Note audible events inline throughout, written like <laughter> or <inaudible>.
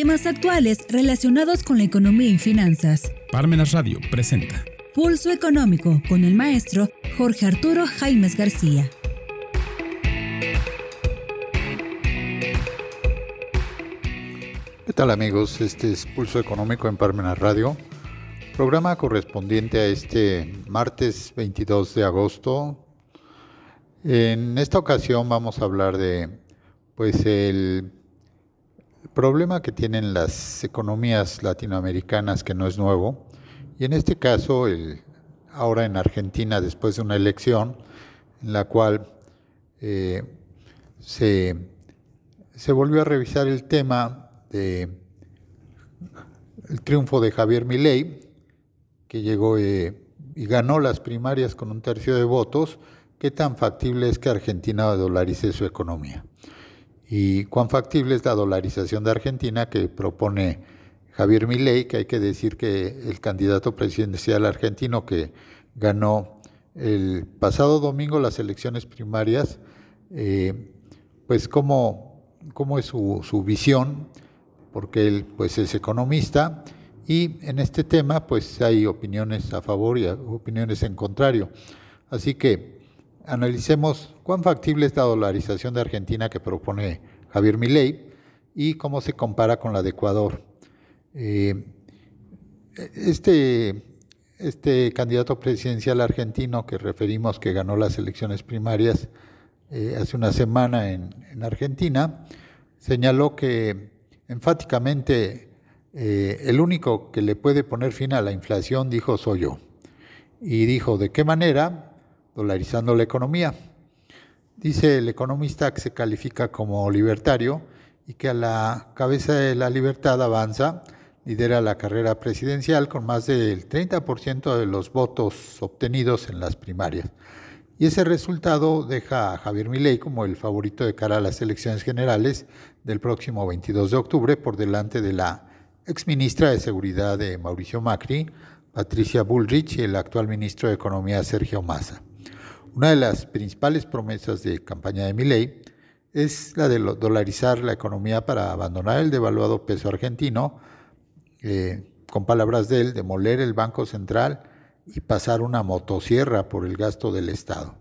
Temas actuales relacionados con la economía y finanzas. Parmenas Radio presenta Pulso Económico con el maestro Jorge Arturo Jaimes García. ¿Qué tal amigos? Este es Pulso Económico en Parmenas Radio, programa correspondiente a este martes 22 de agosto. En esta ocasión vamos a hablar de pues el problema que tienen las economías latinoamericanas que no es nuevo y en este caso el, ahora en Argentina después de una elección en la cual eh, se, se volvió a revisar el tema de el triunfo de Javier Milei, que llegó eh, y ganó las primarias con un tercio de votos, qué tan factible es que Argentina dolarice su economía. Y cuán factible es la dolarización de Argentina que propone Javier Milei, que hay que decir que el candidato presidencial argentino que ganó el pasado domingo las elecciones primarias, eh, pues cómo, cómo es su, su visión porque él pues es economista y en este tema pues hay opiniones a favor y opiniones en contrario. Así que analicemos cuán factible es la dolarización de Argentina que propone Javier Milei y cómo se compara con la de Ecuador. Eh, este, este candidato presidencial argentino que referimos que ganó las elecciones primarias eh, hace una semana en, en Argentina, señaló que enfáticamente, eh, el único que le puede poner fin a la inflación, dijo, soy yo. Y dijo, ¿de qué manera? Dolarizando la economía. Dice el economista que se califica como libertario y que a la cabeza de la libertad avanza, lidera la carrera presidencial con más del 30% de los votos obtenidos en las primarias. Y ese resultado deja a Javier Milei como el favorito de cara a las elecciones generales del próximo 22 de octubre por delante de la exministra de Seguridad de Mauricio Macri, Patricia Bullrich, y el actual ministro de Economía, Sergio Massa. Una de las principales promesas de campaña de Milei es la de dolarizar la economía para abandonar el devaluado peso argentino, eh, con palabras de él, demoler el Banco Central, y pasar una motosierra por el gasto del Estado.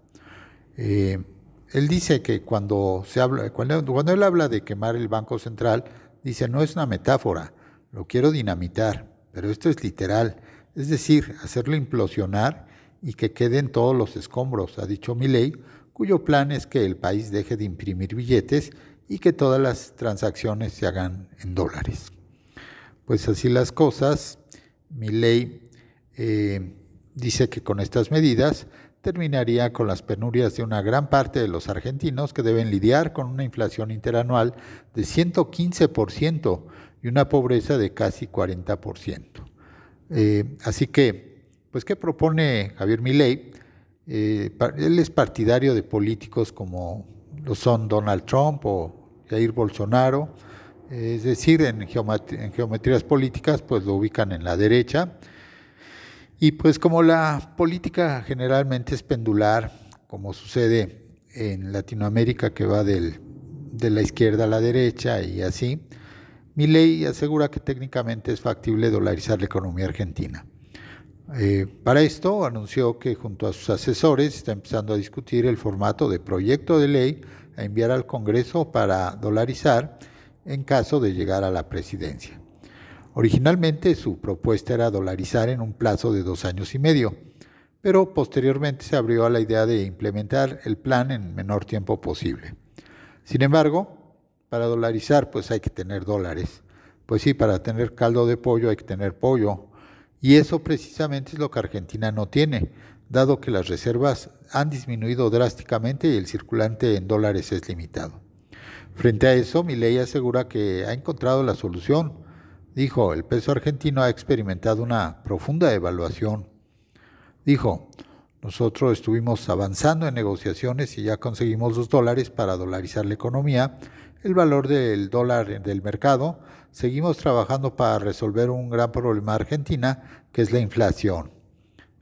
Eh, él dice que cuando, se habla, cuando, cuando él habla de quemar el Banco Central, dice, no es una metáfora, lo quiero dinamitar, pero esto es literal, es decir, hacerlo implosionar y que queden todos los escombros, ha dicho Milei, cuyo plan es que el país deje de imprimir billetes y que todas las transacciones se hagan en dólares. Pues así las cosas, Milei eh, Dice que con estas medidas terminaría con las penurias de una gran parte de los argentinos que deben lidiar con una inflación interanual de 115% y una pobreza de casi 40%. Eh, así que, pues, ¿qué propone Javier Milei? Eh, él es partidario de políticos como lo son Donald Trump o Jair Bolsonaro, es decir, en, geometrías políticas, pues lo ubican en la derecha y pues como la política generalmente es pendular, como sucede en Latinoamérica que va de la izquierda a la derecha y así, mi ley asegura que técnicamente es factible dolarizar la economía argentina. Eh, para esto anunció que junto a sus asesores está empezando a discutir el formato de proyecto de ley a enviar al Congreso para dolarizar en caso de llegar a la presidencia. Originalmente su propuesta era dolarizar en un plazo de dos años y medio, pero posteriormente se abrió a la idea de implementar el plan en menor tiempo posible. Sin embargo, para dolarizar pues hay que tener dólares. Pues sí, para tener caldo de pollo hay que tener pollo. Y eso precisamente es lo que Argentina no tiene, dado que las reservas han disminuido drásticamente y el circulante en dólares es limitado. Frente a eso, mi ley asegura que ha encontrado la solución Dijo, el peso argentino ha experimentado una profunda devaluación. Dijo, nosotros estuvimos avanzando en negociaciones y ya conseguimos los dólares para dolarizar la economía, el valor del dólar del mercado. Seguimos trabajando para resolver un gran problema Argentina, que es la inflación.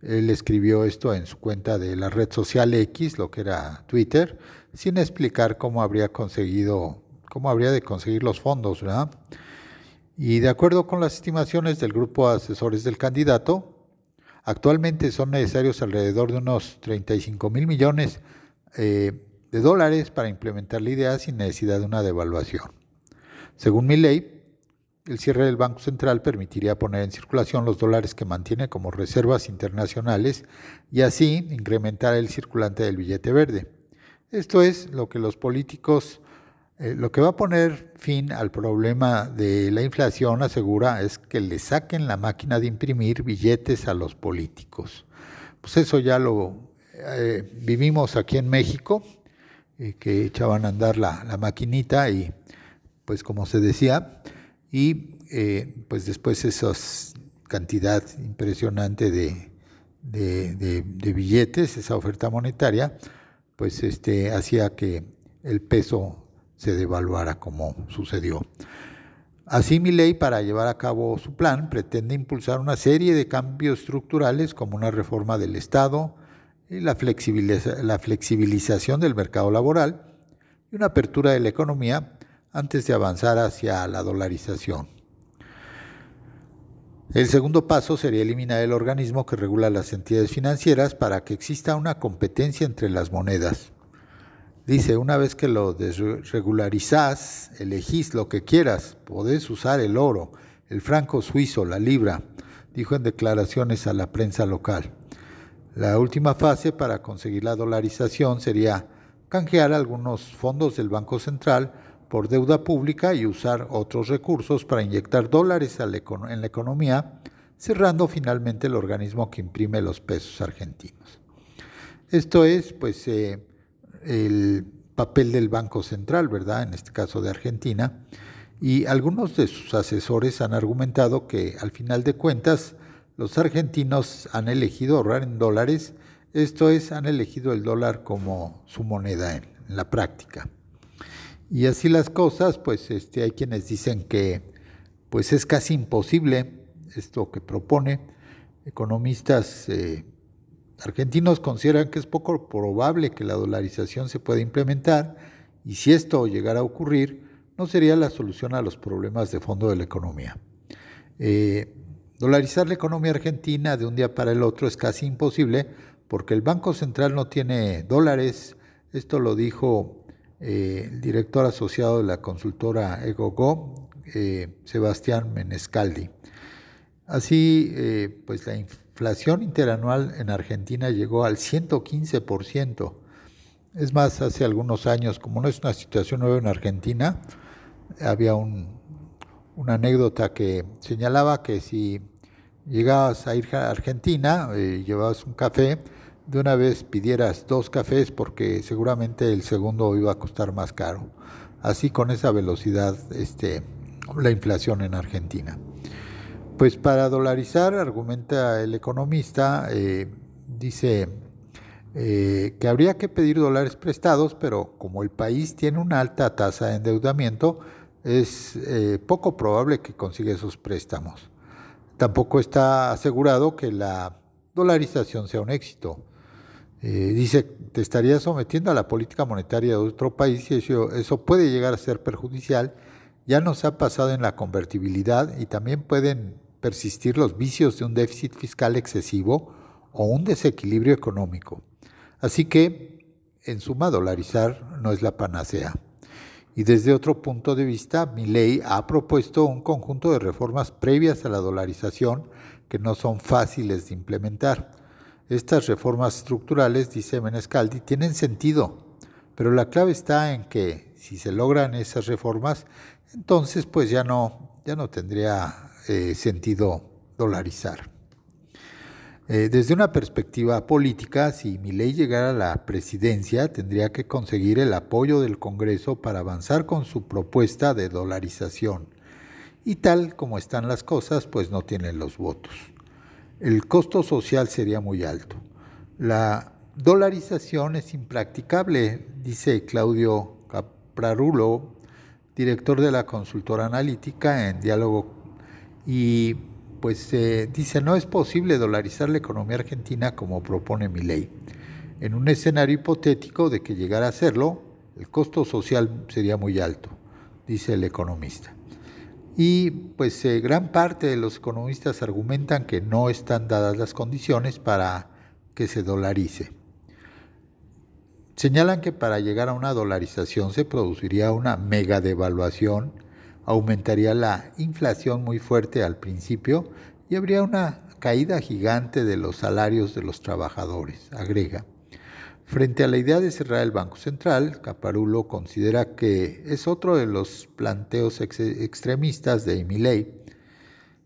Él escribió esto en su cuenta de la red social X, lo que era Twitter, sin explicar cómo habría conseguido, cómo habría de conseguir los fondos, ¿verdad? Y de acuerdo con las estimaciones del grupo de asesores del candidato, actualmente son necesarios alrededor de unos 35 mil millones eh, de dólares para implementar la idea sin necesidad de una devaluación. Según mi ley, el cierre del Banco Central permitiría poner en circulación los dólares que mantiene como reservas internacionales y así incrementar el circulante del billete verde. Esto es lo que los políticos, eh, lo que va a poner fin al problema de la inflación, asegura, es que le saquen la máquina de imprimir billetes a los políticos. Pues eso ya lo eh, vivimos aquí en México, eh, que echaban a andar la, la maquinita y pues como se decía, y eh, pues después esa cantidad impresionante de, de, billetes, esa oferta monetaria, pues este, hacía que el peso se devaluara como sucedió. Así mi ley, para llevar a cabo su plan, pretende impulsar una serie de cambios estructurales como una reforma del Estado, la, la flexibilización del mercado laboral y una apertura de la economía antes de avanzar hacia la dolarización. El segundo paso sería eliminar el organismo que regula las entidades financieras para que exista una competencia entre las monedas. Dice, una vez que lo desregularizás, elegís lo que quieras, podés usar el oro, el franco suizo, la libra, dijo en declaraciones a la prensa local. La última fase para conseguir la dolarización sería canjear algunos fondos del Banco Central por deuda pública y usar otros recursos para inyectar dólares en la economía, cerrando finalmente el organismo que imprime los pesos argentinos. Esto es, pues, eh, el papel del Banco Central, ¿verdad? En este caso de Argentina. Y algunos de sus asesores han argumentado que, al final de cuentas, los argentinos han elegido ahorrar en dólares, esto es, han elegido el dólar como su moneda en la práctica. Y así las cosas, pues este, hay quienes dicen que pues es casi imposible esto que propone. Economistas eh, argentinos consideran que es poco probable que la dolarización se pueda implementar y si esto llegara a ocurrir, no sería la solución a los problemas de fondo de la economía. Eh, dolarizar la economía argentina de un día para el otro es casi imposible porque el Banco Central no tiene dólares. Esto lo dijo eh, el director asociado de la consultora EgoGo, eh, Sebastián Menescaldi. Así, eh, pues la inflación interanual en Argentina llegó al 115%. Es más, hace algunos años, como no es una situación nueva en Argentina, había una anécdota que señalaba que si llegabas a ir a Argentina, llevabas un café, de una vez pidieras dos cafés porque seguramente el segundo iba a costar más caro. Así con esa velocidad este, la inflación en Argentina. Pues para dolarizar, argumenta el economista, eh, dice eh, que habría que pedir dólares prestados, pero como el país tiene una alta tasa de endeudamiento, es eh, poco probable que consiga esos préstamos. Tampoco está asegurado que la dolarización sea un éxito. Eh, dice, te estaría sometiendo a la política monetaria de otro país y eso puede llegar a ser perjudicial. Ya nos ha pasado en la convertibilidad y también pueden persistir los vicios de un déficit fiscal excesivo o un desequilibrio económico. Así que, en suma, dolarizar no es la panacea. Y desde otro punto de vista, mi ley ha propuesto un conjunto de reformas previas a la dolarización que no son fáciles de implementar. Estas reformas estructurales, dice Menescaldi, tienen sentido, pero la clave está en que si se logran esas reformas, entonces pues ya no, ya no tendría eh, sentido dolarizar. Eh, desde una perspectiva política, si mi ley llegara a la presidencia, tendría que conseguir el apoyo del Congreso para avanzar con su propuesta de dolarización. Y tal como están las cosas, pues no tienen los votos el costo social sería muy alto. La dolarización es impracticable, dice Claudio Caprarulo, director de la consultora analítica en diálogo, y pues dice, no es posible dolarizar la economía argentina como propone mi ley. En un escenario hipotético de que llegara a hacerlo, el costo social sería muy alto, dice el economista. Y pues eh, gran parte de los economistas argumentan que no están dadas las condiciones para que se dolarice. Señalan que para llegar a una dolarización se produciría una mega devaluación, aumentaría la inflación muy fuerte al principio y habría una caída gigante de los salarios de los trabajadores, agrega. Frente a la idea de cerrar el Banco Central, Caparulo considera que es otro de los planteos extremistas de Emilei.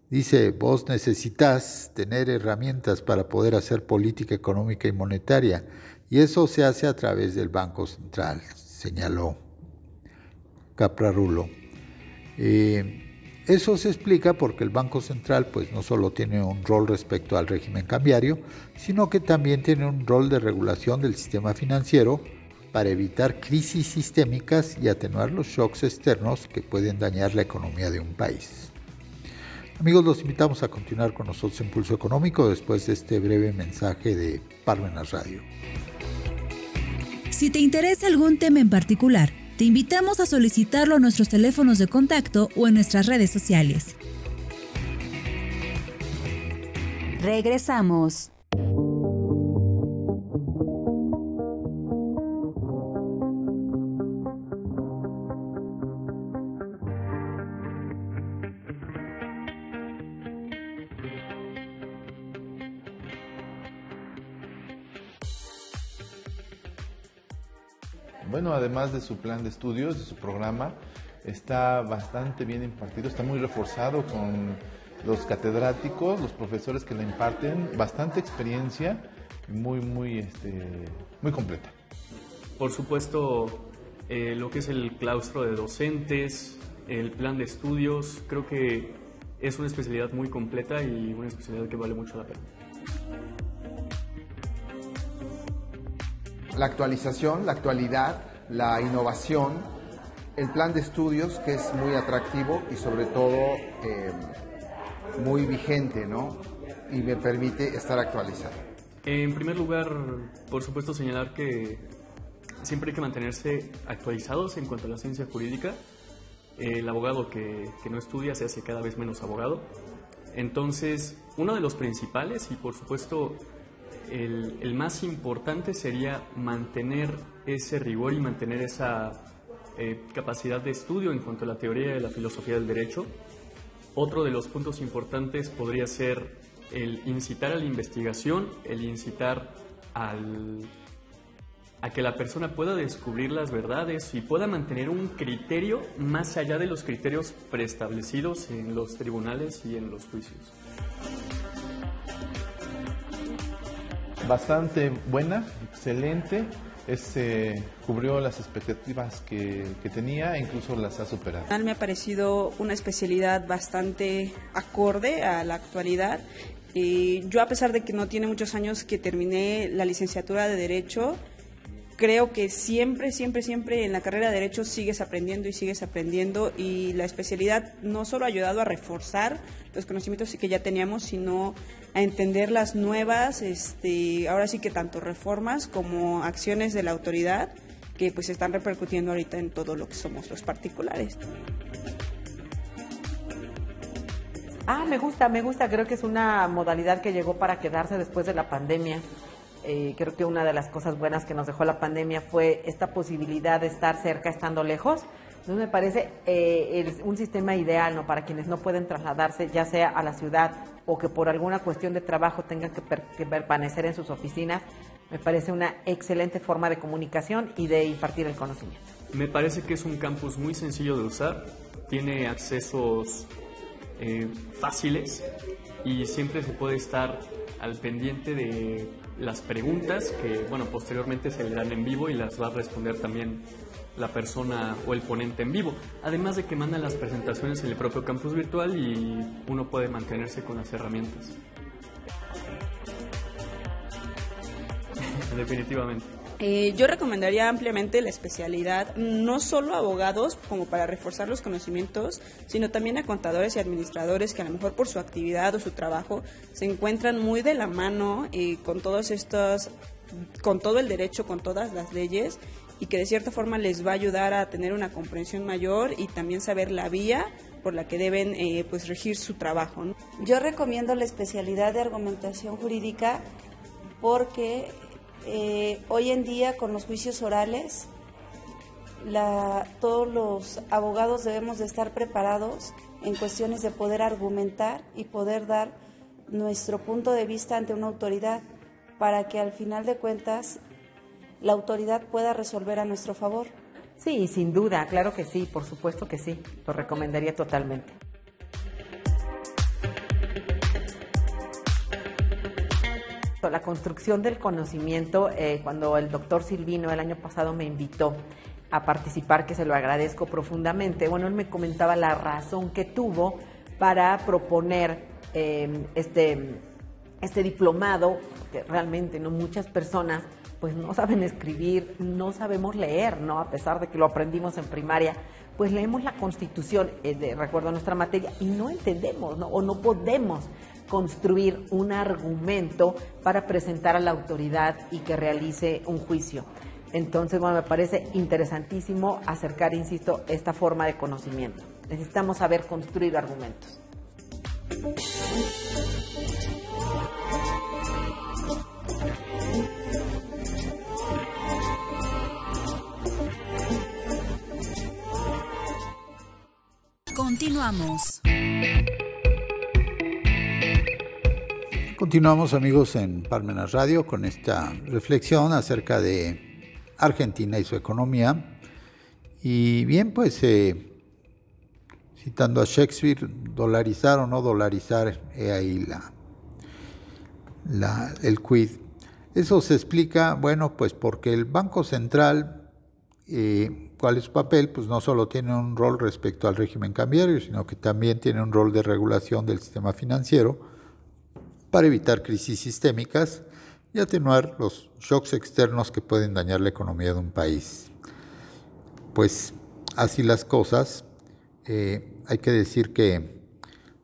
Dice, vos necesitas tener herramientas para poder hacer política económica y monetaria, y eso se hace a través del Banco Central, señaló Caparulo. Eh, eso se explica porque el Banco Central pues no solo tiene un rol respecto al régimen cambiario, sino que también tiene un rol de regulación del sistema financiero para evitar crisis sistémicas y atenuar los shocks externos que pueden dañar la economía de un país. Amigos, los invitamos a continuar con nosotros en Pulso Económico después de este breve mensaje de Parmenas Radio. Si te interesa algún tema en particular, te invitamos a solicitarlo a nuestros teléfonos de contacto o en nuestras redes sociales. Regresamos. Bueno, además de su plan de estudios, de su programa, está bastante bien impartido, está muy reforzado con los catedráticos, los profesores que le imparten, bastante experiencia, muy, muy, este, muy completa. Por supuesto, eh, lo que es el claustro de docentes, el plan de estudios, creo que es una especialidad muy completa y una especialidad que vale mucho la pena. La actualización, la actualidad, la innovación, el plan de estudios que es muy atractivo y sobre todo eh, muy vigente, ¿no? Y me permite estar actualizado. En primer lugar, por supuesto, señalar que siempre hay que mantenerse actualizados en cuanto a la ciencia jurídica. El abogado que, que no estudia se hace cada vez menos abogado. Entonces, uno de los principales y por supuesto el, más importante sería mantener ese rigor y mantener esa eh, capacidad de estudio en cuanto a la teoría de la filosofía del derecho. Otro de los puntos importantes podría ser el incitar a la investigación, el incitar a que la persona pueda descubrir las verdades y pueda mantener un criterio más allá de los criterios preestablecidos en los tribunales y en los juicios. Bastante buena, excelente. Este, cubrió las expectativas que, tenía e incluso las ha superado. Me ha parecido una especialidad bastante acorde a la actualidad. Y yo, a pesar de que no tiene muchos años que terminé la licenciatura de Derecho, creo que siempre, siempre, siempre en la carrera de Derecho sigues aprendiendo y sigues aprendiendo y la especialidad no solo ha ayudado a reforzar los conocimientos que ya teníamos, sino a entender las nuevas, este, ahora sí que tanto reformas como acciones de la autoridad que pues están repercutiendo ahorita en todo lo que somos los particulares. Ah, me gusta, me gusta, creo que es una modalidad que llegó para quedarse después de la pandemia. Eh, creo que una de las cosas buenas que nos dejó la pandemia fue esta posibilidad de estar cerca estando lejos. Entonces me parece eh, un sistema ideal ¿no? para quienes no pueden trasladarse ya sea a la ciudad o que por alguna cuestión de trabajo tengan que, que permanecer en sus oficinas. Me parece una excelente forma de comunicación y de impartir el conocimiento. Me parece que es un campus muy sencillo de usar, tiene accesos eh, fáciles y siempre se puede estar al pendiente de las preguntas que, bueno, posteriormente se le dan en vivo y las va a responder también la persona o el ponente en vivo. Además de que mandan las presentaciones en el propio campus virtual y uno puede mantenerse con las herramientas. <laughs> Definitivamente. Eh, yo recomendaría ampliamente la especialidad, no solo a abogados como para reforzar los conocimientos, sino también a contadores y administradores que a lo mejor por su actividad o su trabajo se encuentran muy de la mano eh, con todos estos, con todo el derecho, con todas las leyes y que de cierta forma les va a ayudar a tener una comprensión mayor y también saber la vía por la que deben eh, pues regir su trabajo. Yo recomiendo la especialidad de argumentación jurídica porque eh, hoy en día con los juicios orales todos los abogados debemos de estar preparados en cuestiones de poder argumentar y poder dar nuestro punto de vista ante una autoridad para que al final de cuentas la autoridad pueda resolver a nuestro favor. Sí, sin duda, claro que sí, por supuesto que sí, lo recomendaría totalmente. La construcción del conocimiento, eh, cuando el doctor Silvino el año pasado me invitó a participar, que se lo agradezco profundamente, bueno, él me comentaba la razón que tuvo para proponer eh, este, este diplomado, que realmente no muchas personas pues no saben escribir, no sabemos leer, ¿no? A pesar de que lo aprendimos en primaria, pues leemos la Constitución, eh, de recuerdo nuestra materia, y no entendemos, ¿no? O no podemos construir un argumento para presentar a la autoridad y que realice un juicio. Entonces, bueno, me parece interesantísimo acercar, insisto, esta forma de conocimiento. Necesitamos saber construir argumentos. Continuamos. Continuamos amigos en Parmenas Radio con esta reflexión acerca de Argentina y su economía. Y bien, pues eh, citando a Shakespeare, dolarizar o no dolarizar, he ahí la, el quid. Eso se explica, bueno, pues porque el Banco Central eh, ¿Cuál es su papel? Pues no solo tiene un rol respecto al régimen cambiario, sino que también tiene un rol de regulación del sistema financiero para evitar crisis sistémicas y atenuar los shocks externos que pueden dañar la economía de un país. Pues así las cosas, eh, hay que decir que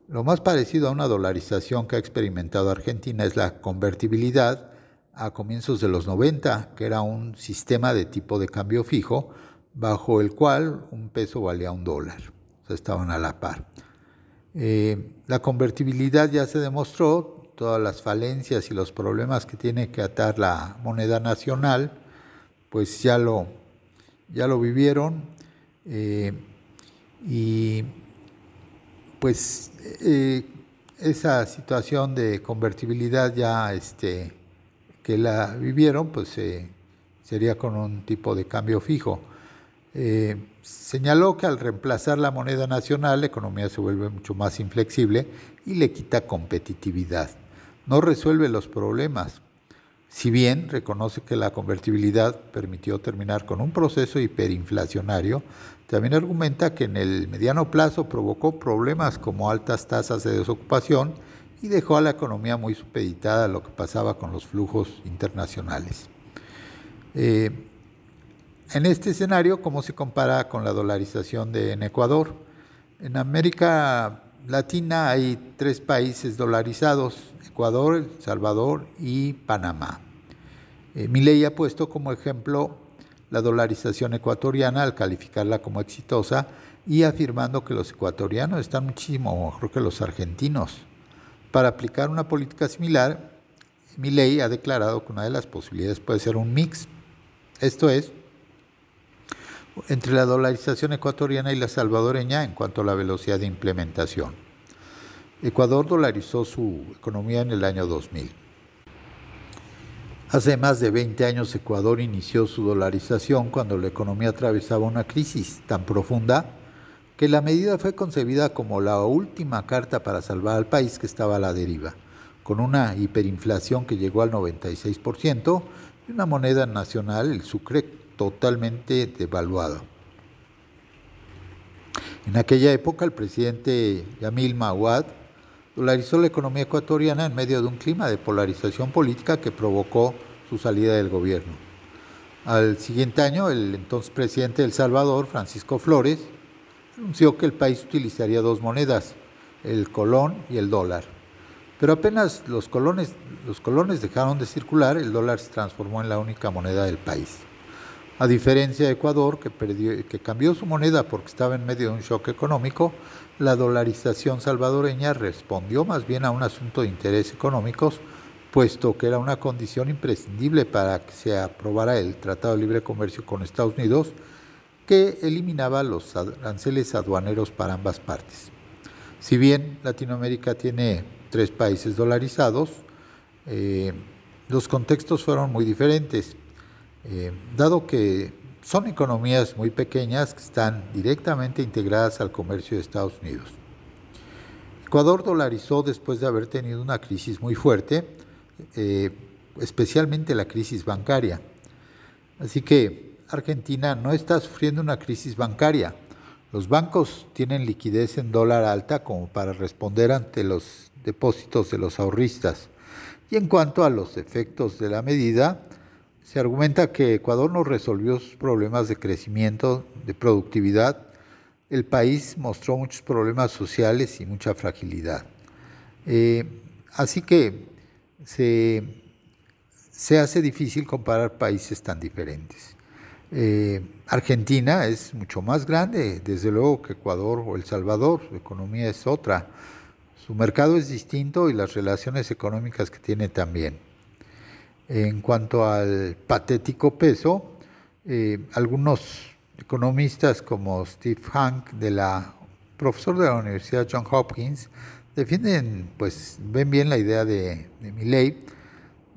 lo más parecido a una dolarización que ha experimentado Argentina es la convertibilidad a comienzos de los 90, que era un sistema de tipo de cambio fijo, bajo el cual un peso valía un dólar, o sea, estaban a la par. Eh, la convertibilidad ya se demostró, todas las falencias y los problemas que tiene que atar la moneda nacional, pues ya lo, ya lo vivieron eh, y pues eh, esa situación de convertibilidad ya este, que la vivieron, pues sería con un tipo de cambio fijo. Eh, señaló que al reemplazar la moneda nacional la economía se vuelve mucho más inflexible y le quita competitividad. No resuelve los problemas. Si bien reconoce que la convertibilidad permitió terminar con un proceso hiperinflacionario, también argumenta que en el mediano plazo provocó problemas como altas tasas de desocupación y dejó a la economía muy supeditada a lo que pasaba con los flujos internacionales. Eh, en este escenario, ¿cómo se compara con la dolarización de en Ecuador? En América Latina hay tres países dolarizados, Ecuador, El Salvador y Panamá. Eh, mi ley ha puesto como ejemplo la dolarización ecuatoriana al calificarla como exitosa y afirmando que los ecuatorianos están muchísimo mejor que los argentinos. Para aplicar una política similar, mi ley ha declarado que una de las posibilidades puede ser un mix, esto es, entre la dolarización ecuatoriana y la salvadoreña en cuanto a la velocidad de implementación. Ecuador dolarizó su economía en el año 2000. Hace más de 20 años Ecuador inició su dolarización cuando la economía atravesaba una crisis tan profunda que la medida fue concebida como la última carta para salvar al país que estaba a la deriva, con una hiperinflación que llegó al 96% y una moneda nacional, el sucre, totalmente devaluado. En aquella época el presidente Yamil Mawad dolarizó la economía ecuatoriana en medio de un clima de polarización política que provocó su salida del gobierno. Al siguiente año, el entonces presidente de El Salvador, Francisco Flores, anunció que el país utilizaría dos monedas, el colón y el dólar. Pero apenas los colones, los colones dejaron de circular, el dólar se transformó en la única moneda del país. A diferencia de Ecuador, que, cambió su moneda porque estaba en medio de un shock económico, la dolarización salvadoreña respondió más bien a un asunto de interés económicos, puesto que era una condición imprescindible para que se aprobara el Tratado de Libre Comercio con Estados Unidos, que eliminaba los aranceles aduaneros para ambas partes. Si bien Latinoamérica tiene tres países dolarizados, eh, los contextos fueron muy diferentes. Eh, dado que son economías muy pequeñas que están directamente integradas al comercio de Estados Unidos. Ecuador dolarizó después de haber tenido una crisis muy fuerte, eh, especialmente la crisis bancaria. Así que Argentina no está sufriendo una crisis bancaria. Los bancos tienen liquidez en dólar alta como para responder ante los depósitos de los ahorristas. Y en cuanto a los efectos de la medida, se argumenta que Ecuador no resolvió sus problemas de crecimiento, de productividad. El país mostró muchos problemas sociales y mucha fragilidad. Eh, así que se, hace difícil comparar países tan diferentes. Eh, Argentina es mucho más grande, desde luego, que Ecuador o El Salvador, su economía es otra, su mercado es distinto y las relaciones económicas que tiene también. En cuanto al patético peso, eh, algunos economistas como Steve Hank, de la, profesor de la Universidad John Hopkins, defienden, pues ven bien la idea de, de Milley.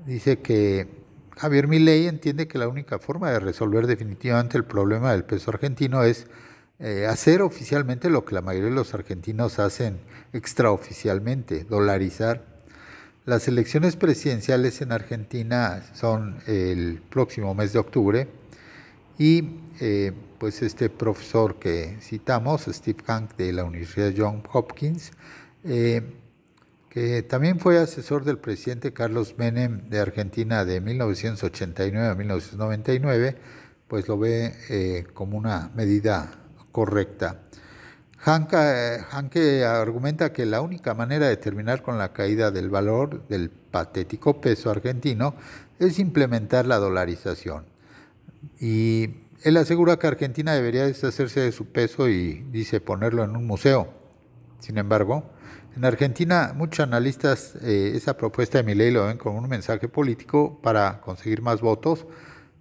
Dice que Javier Milley entiende que la única forma de resolver definitivamente el problema del peso argentino es eh, hacer oficialmente lo que la mayoría de los argentinos hacen extraoficialmente, dolarizar las elecciones presidenciales en Argentina son el próximo mes de octubre y eh, pues este profesor que citamos, Steve Hank de la Universidad John Hopkins, eh, que también fue asesor del presidente Carlos Menem de Argentina de 1989 a 1999, pues lo ve eh, como una medida correcta. Hanke argumenta que la única manera de terminar con la caída del valor del patético peso argentino es implementar la dolarización. Y él asegura que Argentina debería deshacerse de su peso y dice ponerlo en un museo. Sin embargo, en Argentina muchos analistas eh, esa propuesta de Milei lo ven como un mensaje político para conseguir más votos,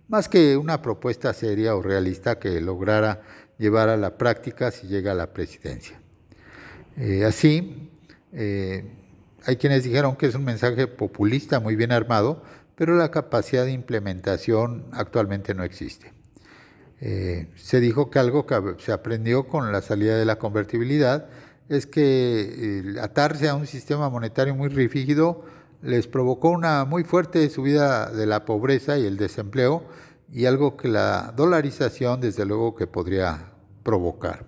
más que una propuesta seria o realista que lograra llevar a la práctica si llega a la presidencia. Eh, así, eh, hay quienes dijeron que es un mensaje populista muy bien armado, pero la capacidad de implementación actualmente no existe. Eh, se dijo que algo que se aprendió con la salida de la convertibilidad es que atarse a un sistema monetario muy rígido les provocó una muy fuerte subida de la pobreza y el desempleo, y algo que la dolarización desde luego que podría provocar.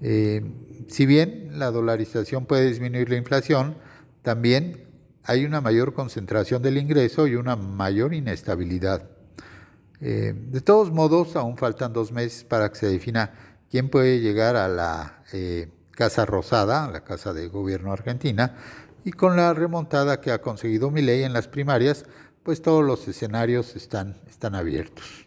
Eh, si bien la dolarización puede disminuir la inflación, también hay una mayor concentración del ingreso y una mayor inestabilidad. Eh, de todos modos, aún faltan dos meses para que se defina quién puede llegar a la eh, Casa Rosada, la Casa de Gobierno argentina, y con la remontada que ha conseguido Milei en las primarias, pues todos los escenarios están, están abiertos.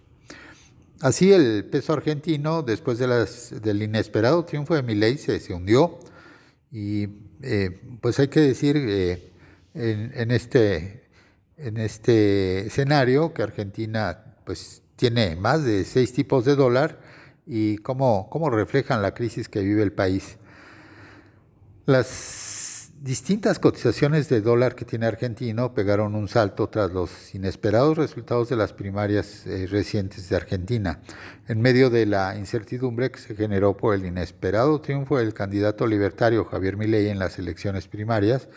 Así el peso argentino, después de las, del inesperado triunfo de Milei, se, se hundió y eh, pues hay que decir eh, en, este, en este escenario que Argentina pues tiene más de seis tipos de dólar y cómo, cómo reflejan la crisis que vive el país. Las distintas cotizaciones de dólar que tiene Argentino pegaron un salto tras los inesperados resultados de las primarias eh, recientes de Argentina, en medio de la incertidumbre que se generó por el inesperado triunfo del candidato libertario Javier Milei en las elecciones primarias.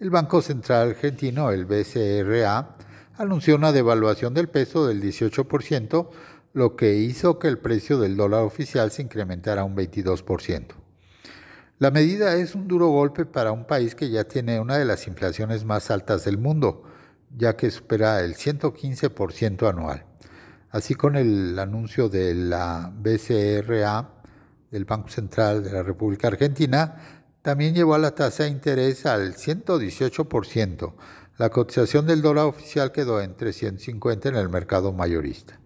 El Banco Central Argentino, el BCRA, anunció una devaluación del peso del 18%, lo que hizo que el precio del dólar oficial se incrementara un 22%. La medida es un duro golpe para un país que ya tiene una de las inflaciones más altas del mundo, ya que supera el 115% anual. Así con el anuncio de la BCRA, del Banco Central de la República Argentina, también llevó a la tasa de interés al 118%. La cotización del dólar oficial quedó en 350 en el mercado mayorista.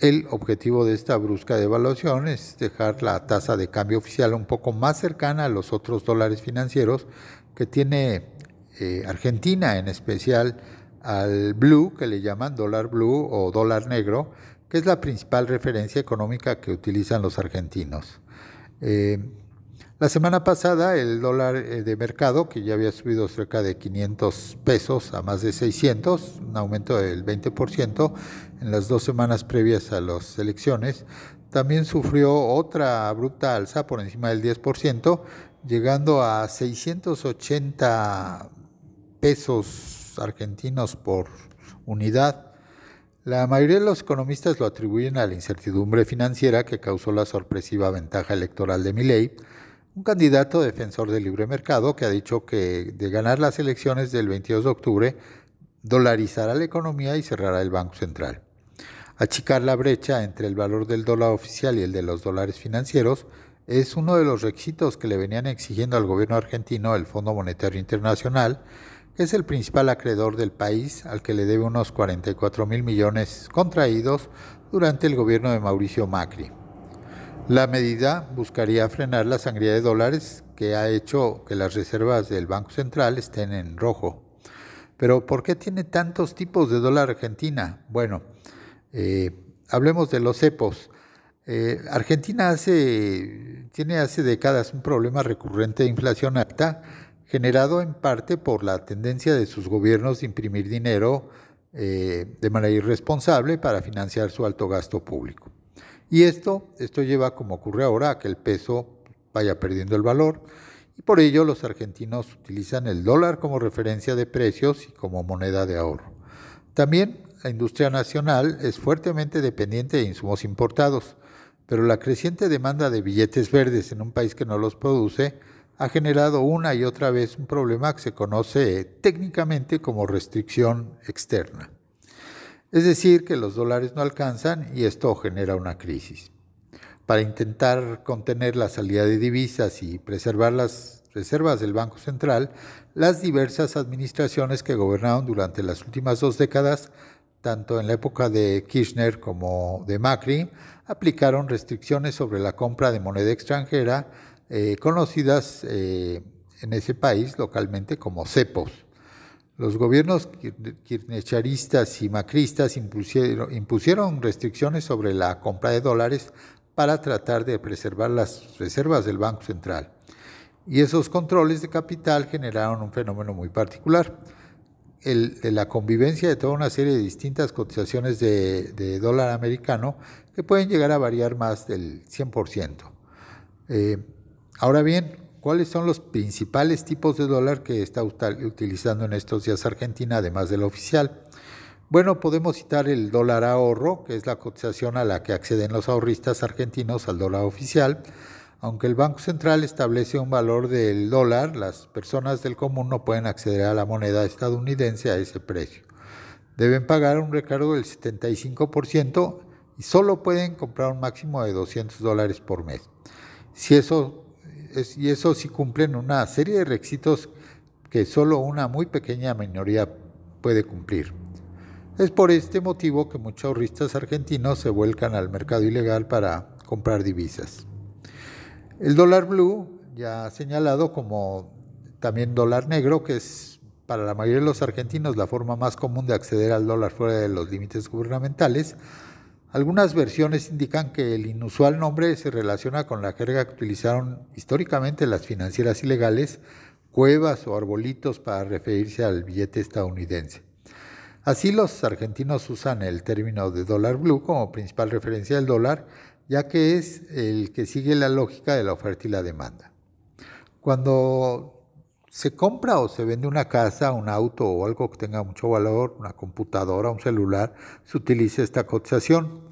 El objetivo de esta brusca devaluación es dejar la tasa de cambio oficial un poco más cercana a los otros dólares financieros que tiene eh, Argentina, en especial al blue, que le llaman dólar blue o dólar negro, que es la principal referencia económica que utilizan los argentinos. Eh, la semana pasada el dólar eh, de mercado, que ya había subido cerca de 500 pesos a más de 600, un aumento del 20% en las dos semanas previas a las elecciones, también sufrió otra abrupta alza por encima del 10%, llegando a 680 pesos argentinos por unidad. La mayoría de los economistas lo atribuyen a la incertidumbre financiera que causó la sorpresiva ventaja electoral de Milei, un candidato defensor del libre mercado que ha dicho que de ganar las elecciones del 22 de octubre, dolarizará la economía y cerrará el Banco Central. Achicar la brecha entre el valor del dólar oficial y el de los dólares financieros es uno de los requisitos que le venían exigiendo al gobierno argentino el Fondo Monetario Internacional, que es el principal acreedor del país al que le debe unos 44 mil millones contraídos durante el gobierno de Mauricio Macri. La medida buscaría frenar la sangría de dólares que ha hecho que las reservas del Banco Central estén en rojo. Pero ¿por qué tiene tantos tipos de dólar argentina? Bueno, eh, hablemos de los cepos. Eh, argentina tiene hace décadas un problema recurrente de inflación alta, generado en parte por la tendencia de sus gobiernos de imprimir dinero eh, de manera irresponsable para financiar su alto gasto público. Y esto, esto lleva, como ocurre ahora, a que el peso vaya perdiendo el valor y por ello los argentinos utilizan el dólar como referencia de precios y como moneda de ahorro. También la industria nacional es fuertemente dependiente de insumos importados, pero la creciente demanda de billetes verdes en un país que no los produce ha generado una y otra vez un problema que se conoce técnicamente como restricción externa. Es decir, que los dólares no alcanzan y esto genera una crisis. Para intentar contener la salida de divisas y preservar las reservas del Banco Central, las diversas administraciones que gobernaron durante las últimas dos décadas, tanto en la época de Kirchner como de Macri, aplicaron restricciones sobre la compra de moneda extranjera, eh, conocidas eh, en ese país localmente como cepos. Los gobiernos kirchneristas y macristas impusieron, restricciones sobre la compra de dólares para tratar de preservar las reservas del Banco Central. Y esos controles de capital generaron un fenómeno muy particular, la convivencia de toda una serie de distintas cotizaciones de, dólar americano que pueden llegar a variar más del 100%. Eh, ahora bien, ¿Cuáles son los principales tipos de dólar que está utilizando en estos días Argentina, además del oficial? Bueno, podemos citar el dólar ahorro, que es la cotización a la que acceden los ahorristas argentinos al dólar oficial. Aunque el Banco Central establece un valor del dólar, las personas del común no pueden acceder a la moneda estadounidense a ese precio. Deben pagar un recargo del 75% y solo pueden comprar un máximo de 200 dólares por mes. Si eso y eso sí cumplen una serie de requisitos que solo una muy pequeña minoría puede cumplir. Es por este motivo que muchos ahorristas argentinos se vuelcan al mercado ilegal para comprar divisas. El dólar blue, ya señalado como también dólar negro, que es para la mayoría de los argentinos la forma más común de acceder al dólar fuera de los límites gubernamentales, algunas versiones indican que el inusual nombre se relaciona con la jerga que utilizaron históricamente las financieras ilegales, cuevas o arbolitos para referirse al billete estadounidense. Así los argentinos usan el término de dólar blue como principal referencia del dólar, ya que es el que sigue la lógica de la oferta y la demanda. Cuando se compra o se vende una casa, un auto o algo que tenga mucho valor, una computadora, un celular, se utiliza esta cotización.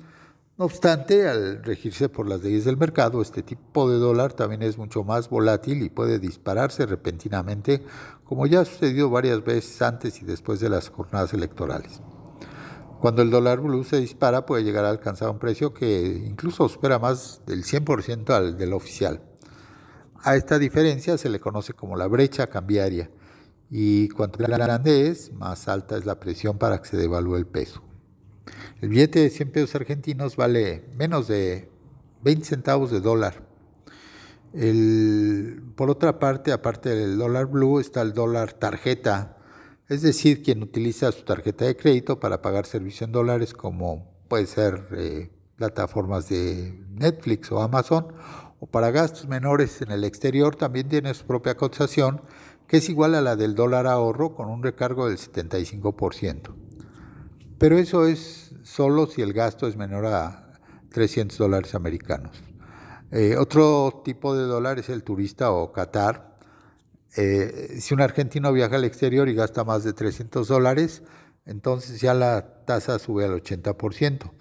No obstante, al regirse por las leyes del mercado, este tipo de dólar también es mucho más volátil y puede dispararse repentinamente, como ya ha sucedido varias veces antes y después de las jornadas electorales. Cuando el dólar blue se dispara, puede llegar a alcanzar un precio que incluso supera más del 100% al del oficial. A esta diferencia se le conoce como la brecha cambiaria y cuanto más grande es, más alta es la presión para que se devalúe el peso. El billete de 100 pesos argentinos vale menos de 20 centavos de dólar. por otra parte, aparte del dólar blue, está el dólar tarjeta, es decir, quien utiliza su tarjeta de crédito para pagar servicios en dólares como puede ser eh, plataformas de Netflix o Amazon, o para gastos menores en el exterior también tiene su propia cotización, que es igual a la del dólar ahorro con un recargo del 75%. Pero eso es solo si el gasto es menor a 300 dólares americanos. Eh, otro tipo de dólar es el turista o Qatar. Eh, si un argentino viaja al exterior y gasta más de 300 dólares, entonces ya la tasa sube al 80%.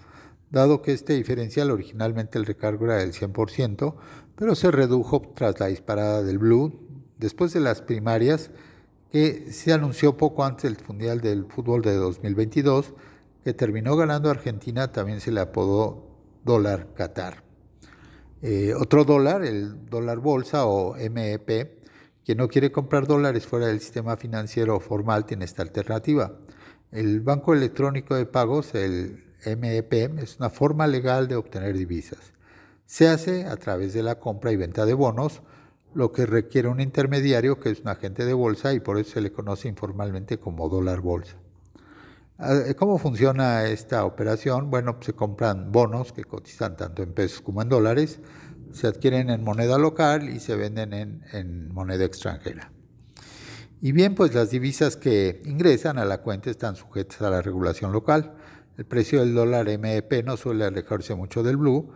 Dado que este diferencial originalmente el recargo era del 100%, pero se redujo tras la disparada del Blue después de las primarias que se anunció poco antes del Mundial del Fútbol de 2022, que terminó ganando Argentina, también se le apodó dólar Qatar. Eh, otro dólar, el dólar bolsa o MEP, quien no quiere comprar dólares fuera del sistema financiero formal tiene esta alternativa. El Banco Electrónico de Pagos, el MEP, es una forma legal de obtener divisas. Se hace a través de la compra y venta de bonos, lo que requiere un intermediario que es un agente de bolsa y por eso se le conoce informalmente como dólar bolsa. Ah, ¿Cómo funciona esta operación? Bueno, se compran bonos que cotizan tanto en pesos como en dólares, se adquieren en moneda local y se venden en, en moneda extranjera. Y bien, pues las divisas que ingresan a la cuenta están sujetas a la regulación local. El precio del dólar MEP no suele alejarse mucho del blue,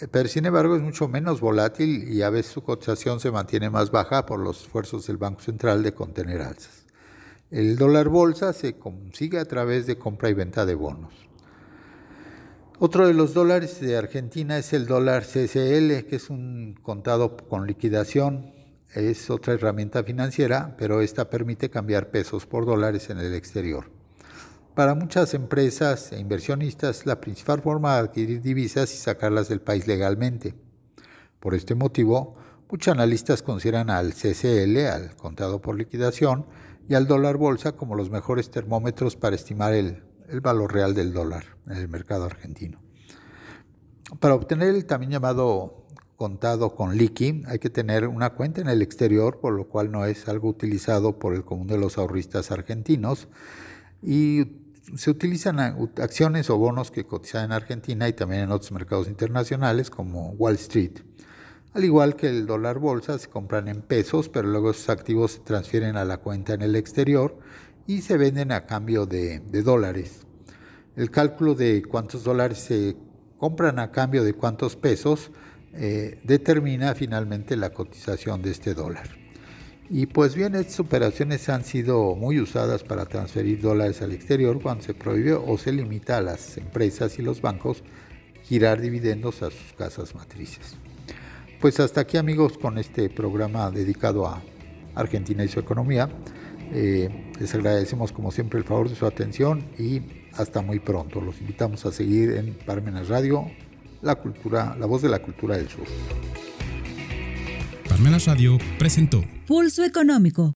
eh, pero sin embargo es mucho menos volátil y a veces su cotización se mantiene más baja por los esfuerzos del Banco Central de contener alzas. El dólar bolsa se consigue a través de compra y venta de bonos. Otro de los dólares de Argentina es el dólar CCL, que es un contado con liquidación. Es otra herramienta financiera, pero esta permite cambiar pesos por dólares en el exterior. Para muchas empresas e inversionistas, la principal forma de adquirir divisas y sacarlas del país legalmente. Por este motivo, muchos analistas consideran al CCL, al contado por liquidación, y al dólar bolsa como los mejores termómetros para estimar el, el valor real del dólar en el mercado argentino. Para obtener el también llamado contado con liqui hay que tener una cuenta en el exterior, por lo cual no es algo utilizado por el común de los ahorristas argentinos y se utilizan acciones o bonos que cotizan en Argentina y también en otros mercados internacionales como Wall Street. Al igual que el dólar bolsa, se compran en pesos, pero luego esos activos se transfieren a la cuenta en el exterior y se venden a cambio de, dólares. El cálculo de cuántos dólares se compran a cambio de cuántos pesos eh, determina finalmente la cotización de este dólar. Y pues bien, estas operaciones han sido muy usadas para transferir dólares al exterior cuando se prohíbe o se limita a las empresas y los bancos girar dividendos a sus casas matrices. Pues hasta aquí amigos con este programa dedicado a Argentina y su economía. Eh, les agradecemos como siempre el favor de su atención y hasta muy pronto. Los invitamos a seguir en Parmenas Radio, la cultura, la voz de la cultura del sur. Parmenas Radio presentó. Pulso Económico